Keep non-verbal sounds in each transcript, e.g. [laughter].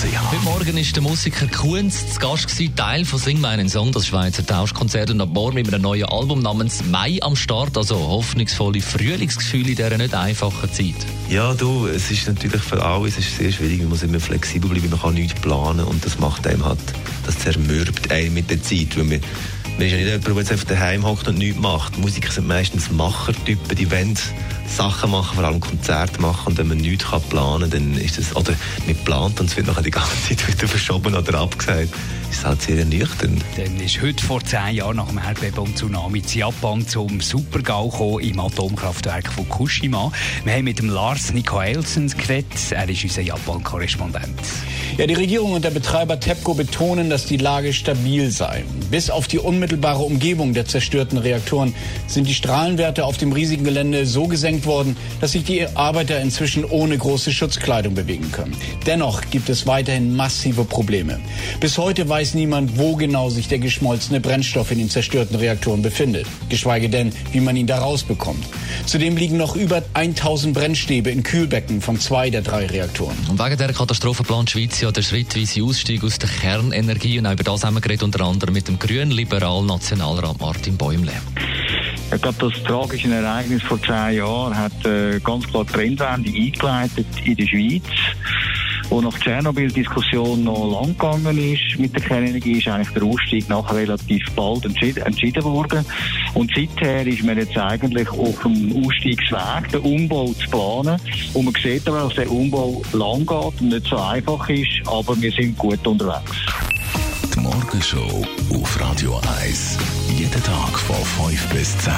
Heute Morgen ist der Musiker Kunz zu Gast gewesen, Teil von Sing meinen Song, das Schweizer Tauschkonzert. Und ab morgen mit einem neuen Album namens Mai am Start, also hoffnungsvolle Frühlingsgefühle in dieser nicht einfachen Zeit. Ja, du, es ist natürlich für alle es ist sehr schwierig, man muss immer flexibel bleiben, man kann nichts planen. Und das macht einem halt, das zermürbt einen mit der Zeit, weil man, man ist ja nicht jemand, der jetzt einfach daheim hockt und nichts macht. Musiker sind meistens Machertypen, die wollen Sachen machen, vor allem Konzerte machen und wenn man nichts kann planen kann, dann ist das, oder nicht plant und es wird nachher die ganze [laughs] Zeit wieder verschoben oder abgesagt, ist halt sehr ernüchternd. Dann ist heute vor zehn Jahren nach dem Erdbeben und Tsunami in Japan zum Supergau gekommen im Atomkraftwerk Fukushima. Wir haben mit dem Lars Nikoelsen geredet. Er ist unser Japan-Korrespondent. Ja, die Regierung und der Betreiber TEPCO betonen, dass die Lage stabil sei. Bis auf die unmittelbare Umgebung der zerstörten Reaktoren sind die Strahlenwerte auf dem riesigen Gelände so gesenkt worden, dass sich die Arbeiter inzwischen ohne große Schutzkleidung bewegen können. Dennoch gibt es weiterhin massive Probleme. Bis heute weiß niemand, wo genau sich der geschmolzene Brennstoff in den zerstörten Reaktoren befindet, geschweige denn, wie man ihn da rausbekommt. Zudem liegen noch über 1000 Brennstäbe in Kühlbecken von zwei der drei Reaktoren. Und wegen dieser Katastrophe plant Schweiz ja den schrittweisen Ausstieg aus der Kernenergie und auch über das haben wir geredet, unter anderem mit dem grünen liberalen Nationalrat Martin Bäumle. Ich glaube, das tragische Ereignis vor zehn Jahren hat äh, ganz klar Trendwende eingeleitet in der Schweiz. Wo nach Tschernobyl die Diskussion noch lang gegangen ist mit der Kernenergie, ist eigentlich der Ausstieg nachher relativ bald entschieden, entschieden worden. Und seither ist man jetzt eigentlich auf dem Ausstiegsweg, den Umbau zu planen. Und man sieht aber, dass der Umbau lang geht und nicht so einfach ist, aber wir sind gut unterwegs. Die Morgenshow auf Radio 1. Jeden Tag von 5 bis 10.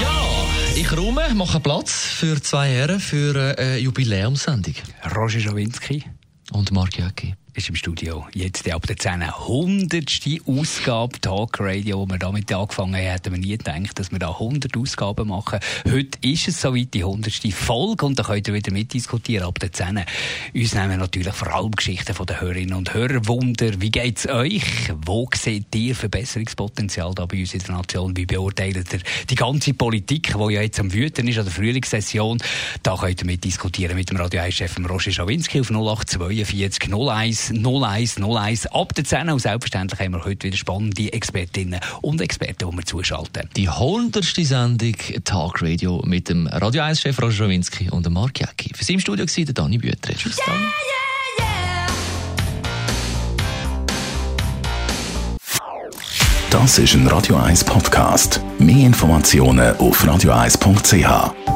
Ja, ich räume, mache Platz für zwei Herren für eine Jubiläumssendung. Roger Schawinski Und Mark Jäcki. Ist im Studio. Jetzt ab der 10. 100. Ausgabe Talk Radio, wo wir damit angefangen haben, hätten wir nie gedacht, dass wir da 100 Ausgaben machen. Heute ist es soweit die 100. Folge und da könnt ihr wieder mitdiskutieren ab der 10. Uns nehmen natürlich vor allem Geschichten von den Hörerinnen und Hörern Wunder. Wie geht's euch? Wo seht ihr Verbesserungspotenzial da bei uns in der Nation? Wie beurteilt ihr die ganze Politik, die ja jetzt am Wüten ist, an der Frühlingssession? Da könnt ihr mitdiskutieren mit dem Radio 1-Chef Roger Schawinski auf 0842 01 01 01 ab der 10. Und selbstverständlich haben wir heute wieder spannende Expertinnen und Experten, die wir zuschalten. Die 100. Sendung Talk Radio mit dem Radio 1-Chef Roger Schawinski und dem Mark Jäcki. Für Sie im Studio war der Dani Büter. Tschüss, Dani. Das ist ein Radio 1 Podcast. Mehr Informationen auf radio1.ch.